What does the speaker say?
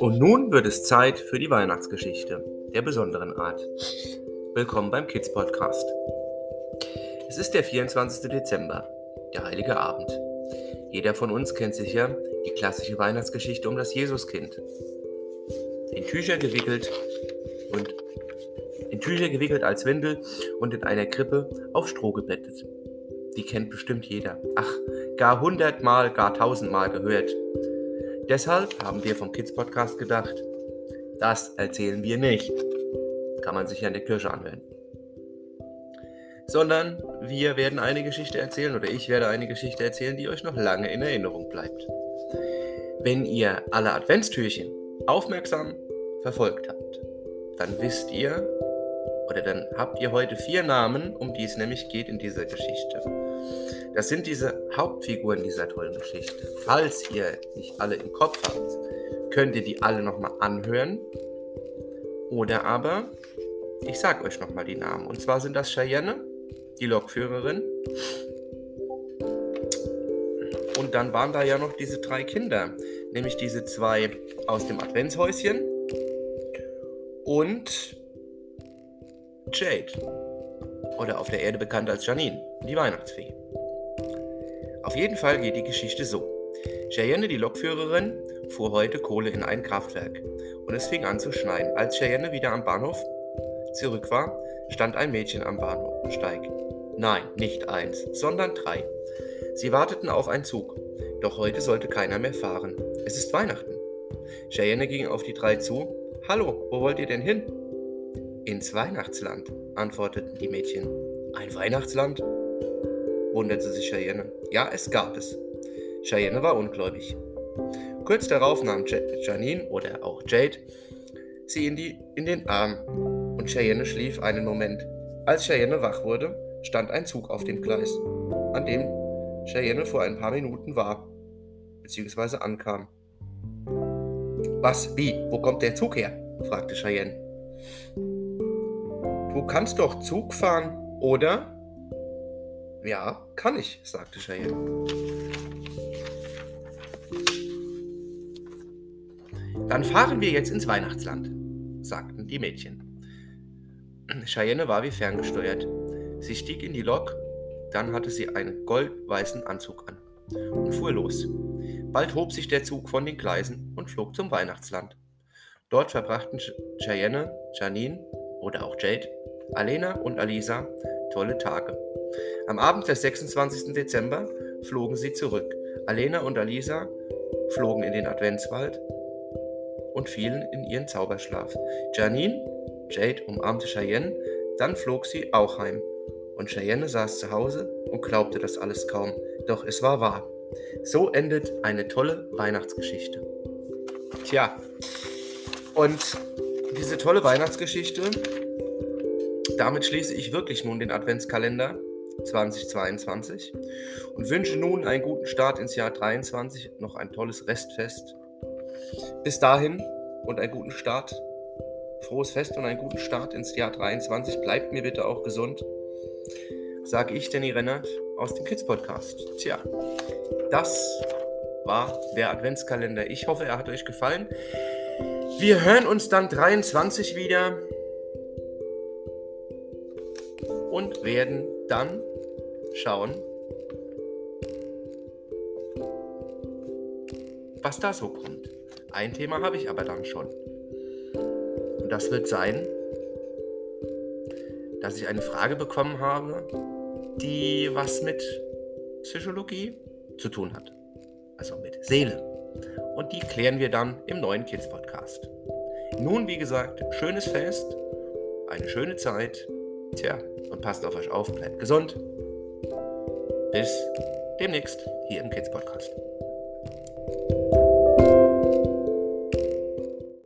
Und nun wird es Zeit für die Weihnachtsgeschichte der besonderen Art. Willkommen beim Kids Podcast. Es ist der 24. Dezember, der heilige Abend. Jeder von uns kennt sicher die klassische Weihnachtsgeschichte um das Jesuskind. In Tücher gewickelt und in Tücher gewickelt als Windel und in einer Krippe auf Stroh gebettet. Die kennt bestimmt jeder. Ach, gar hundertmal, gar tausendmal gehört. Deshalb haben wir vom Kids Podcast gedacht, das erzählen wir nicht. Kann man sich ja in der Kirche anhören. Sondern wir werden eine Geschichte erzählen oder ich werde eine Geschichte erzählen, die euch noch lange in Erinnerung bleibt. Wenn ihr alle Adventstürchen aufmerksam verfolgt habt, dann wisst ihr oder dann habt ihr heute vier Namen, um die es nämlich geht in dieser Geschichte. Das sind diese Hauptfiguren dieser tollen Geschichte. Falls ihr nicht alle im Kopf habt, könnt ihr die alle nochmal anhören. Oder aber, ich sag euch nochmal die Namen. Und zwar sind das Cheyenne, die Lokführerin. Und dann waren da ja noch diese drei Kinder, nämlich diese zwei aus dem Adventshäuschen und Jade. Oder auf der Erde bekannt als Janine, die Weihnachtsfee. Auf jeden Fall geht die Geschichte so. Cheyenne, die Lokführerin, fuhr heute Kohle in ein Kraftwerk und es fing an zu schneien. Als Cheyenne wieder am Bahnhof zurück war, stand ein Mädchen am Bahnhofsteig. Nein, nicht eins, sondern drei. Sie warteten auf einen Zug, doch heute sollte keiner mehr fahren. Es ist Weihnachten. Cheyenne ging auf die drei zu. Hallo, wo wollt ihr denn hin? Ins Weihnachtsland, antworteten die Mädchen. Ein Weihnachtsland? wunderte sich Cheyenne. Ja, es gab es. Cheyenne war ungläubig. Kurz darauf nahm Janine oder auch Jade sie in, die, in den Arm und Cheyenne schlief einen Moment. Als Cheyenne wach wurde, stand ein Zug auf dem Gleis, an dem Cheyenne vor ein paar Minuten war, beziehungsweise ankam. Was, wie, wo kommt der Zug her? fragte Cheyenne. Du kannst doch Zug fahren, oder? Ja, kann ich, sagte Cheyenne. Dann fahren wir jetzt ins Weihnachtsland, sagten die Mädchen. Cheyenne war wie ferngesteuert. Sie stieg in die Lok, dann hatte sie einen goldweißen Anzug an und fuhr los. Bald hob sich der Zug von den Gleisen und flog zum Weihnachtsland. Dort verbrachten Cheyenne, Janine oder auch Jade Alena und Alisa tolle Tage. Am Abend des 26. Dezember flogen sie zurück. Alena und Alisa flogen in den Adventswald und fielen in ihren Zauberschlaf. Janine, Jade umarmte Cheyenne, dann flog sie auch heim. Und Cheyenne saß zu Hause und glaubte das alles kaum. Doch es war wahr. So endet eine tolle Weihnachtsgeschichte. Tja, und diese tolle Weihnachtsgeschichte damit schließe ich wirklich nun den Adventskalender 2022 und wünsche nun einen guten Start ins Jahr 2023, noch ein tolles Restfest. Bis dahin und einen guten Start, frohes Fest und einen guten Start ins Jahr 2023. Bleibt mir bitte auch gesund, sage ich, Danny Rennert aus dem Kids Podcast. Tja, das war der Adventskalender. Ich hoffe, er hat euch gefallen. Wir hören uns dann 23 wieder. Und werden dann schauen, was da so kommt. Ein Thema habe ich aber dann schon. Und das wird sein, dass ich eine Frage bekommen habe, die was mit Psychologie zu tun hat. Also mit Seele. Und die klären wir dann im neuen Kids Podcast. Nun, wie gesagt, schönes Fest, eine schöne Zeit. Tja, und passt auf euch auf, bleibt gesund. Bis demnächst hier im Kids Podcast.